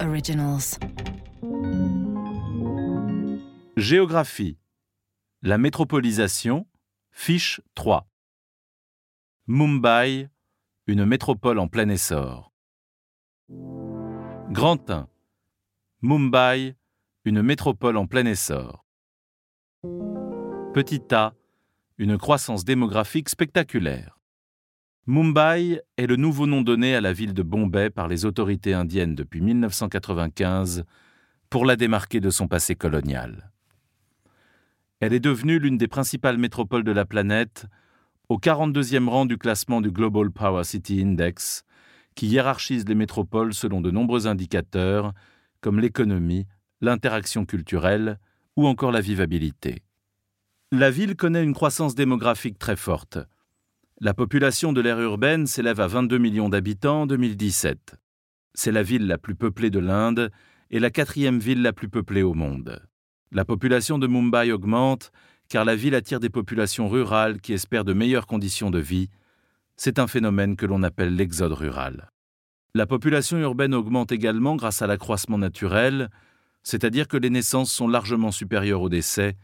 Originals. Géographie. La métropolisation. Fiche 3. Mumbai, une métropole en plein essor. Grand 1. Mumbai, une métropole en plein essor. Petit A, une croissance démographique spectaculaire. Mumbai est le nouveau nom donné à la ville de Bombay par les autorités indiennes depuis 1995 pour la démarquer de son passé colonial. Elle est devenue l'une des principales métropoles de la planète, au 42e rang du classement du Global Power City Index, qui hiérarchise les métropoles selon de nombreux indicateurs comme l'économie, l'interaction culturelle ou encore la vivabilité. La ville connaît une croissance démographique très forte. La population de l'ère urbaine s'élève à 22 millions d'habitants en 2017. C'est la ville la plus peuplée de l'Inde et la quatrième ville la plus peuplée au monde. La population de Mumbai augmente car la ville attire des populations rurales qui espèrent de meilleures conditions de vie. C'est un phénomène que l'on appelle l'exode rural. La population urbaine augmente également grâce à l'accroissement naturel, c'est-à-dire que les naissances sont largement supérieures aux décès,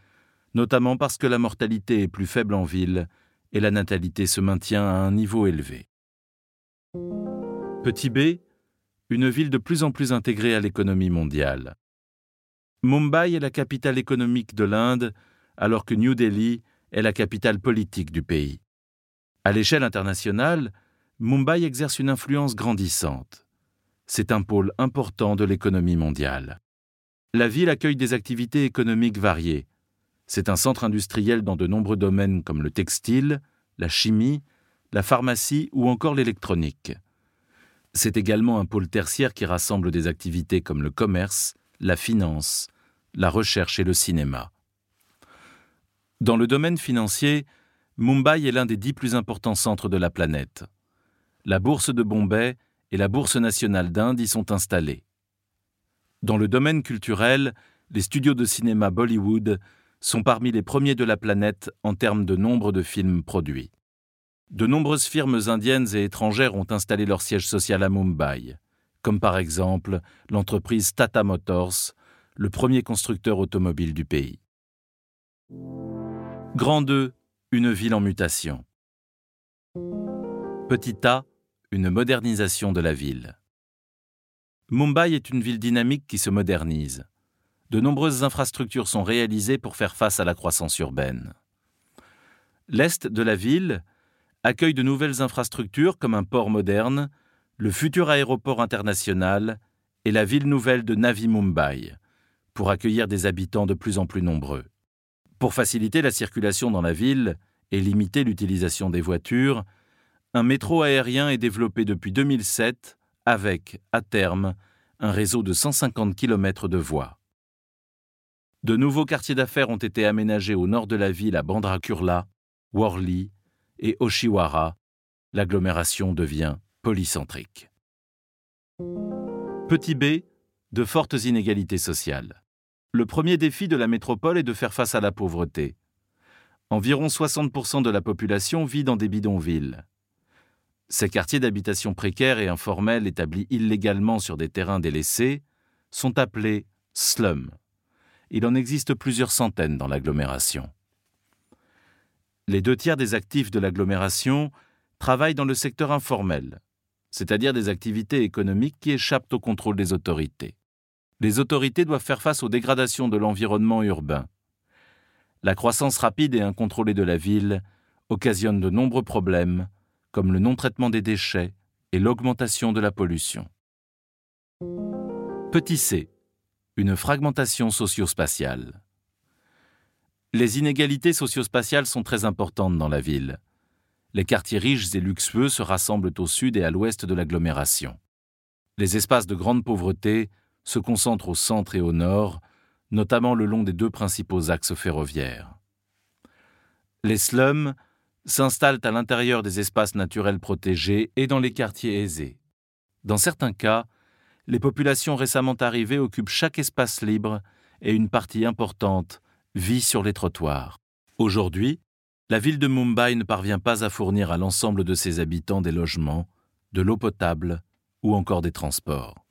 notamment parce que la mortalité est plus faible en ville et la natalité se maintient à un niveau élevé. Petit b, une ville de plus en plus intégrée à l'économie mondiale. Mumbai est la capitale économique de l'Inde, alors que New Delhi est la capitale politique du pays. À l'échelle internationale, Mumbai exerce une influence grandissante. C'est un pôle important de l'économie mondiale. La ville accueille des activités économiques variées. C'est un centre industriel dans de nombreux domaines comme le textile, la chimie, la pharmacie ou encore l'électronique. C'est également un pôle tertiaire qui rassemble des activités comme le commerce, la finance, la recherche et le cinéma. Dans le domaine financier, Mumbai est l'un des dix plus importants centres de la planète. La bourse de Bombay et la bourse nationale d'Inde y sont installées. Dans le domaine culturel, les studios de cinéma Bollywood sont parmi les premiers de la planète en termes de nombre de films produits. De nombreuses firmes indiennes et étrangères ont installé leur siège social à Mumbai, comme par exemple l'entreprise Tata Motors, le premier constructeur automobile du pays. Grand 2, une ville en mutation. Petit A, une modernisation de la ville. Mumbai est une ville dynamique qui se modernise. De nombreuses infrastructures sont réalisées pour faire face à la croissance urbaine. L'est de la ville accueille de nouvelles infrastructures comme un port moderne, le futur aéroport international et la ville nouvelle de Navi Mumbai, pour accueillir des habitants de plus en plus nombreux. Pour faciliter la circulation dans la ville et limiter l'utilisation des voitures, un métro aérien est développé depuis 2007 avec, à terme, un réseau de 150 km de voies. De nouveaux quartiers d'affaires ont été aménagés au nord de la ville à Bandra Kurla, Worli et Oshiwara. L'agglomération devient polycentrique. Petit b, de fortes inégalités sociales. Le premier défi de la métropole est de faire face à la pauvreté. Environ 60% de la population vit dans des bidonvilles. Ces quartiers d'habitation précaires et informels établis illégalement sur des terrains délaissés sont appelés slums. Il en existe plusieurs centaines dans l'agglomération. Les deux tiers des actifs de l'agglomération travaillent dans le secteur informel, c'est-à-dire des activités économiques qui échappent au contrôle des autorités. Les autorités doivent faire face aux dégradations de l'environnement urbain. La croissance rapide et incontrôlée de la ville occasionne de nombreux problèmes, comme le non-traitement des déchets et l'augmentation de la pollution. Petit c. Une fragmentation socio-spatiale. Les inégalités socio-spatiales sont très importantes dans la ville. Les quartiers riches et luxueux se rassemblent au sud et à l'ouest de l'agglomération. Les espaces de grande pauvreté se concentrent au centre et au nord, notamment le long des deux principaux axes ferroviaires. Les slums s'installent à l'intérieur des espaces naturels protégés et dans les quartiers aisés. Dans certains cas, les populations récemment arrivées occupent chaque espace libre et une partie importante vit sur les trottoirs. Aujourd'hui, la ville de Mumbai ne parvient pas à fournir à l'ensemble de ses habitants des logements, de l'eau potable ou encore des transports.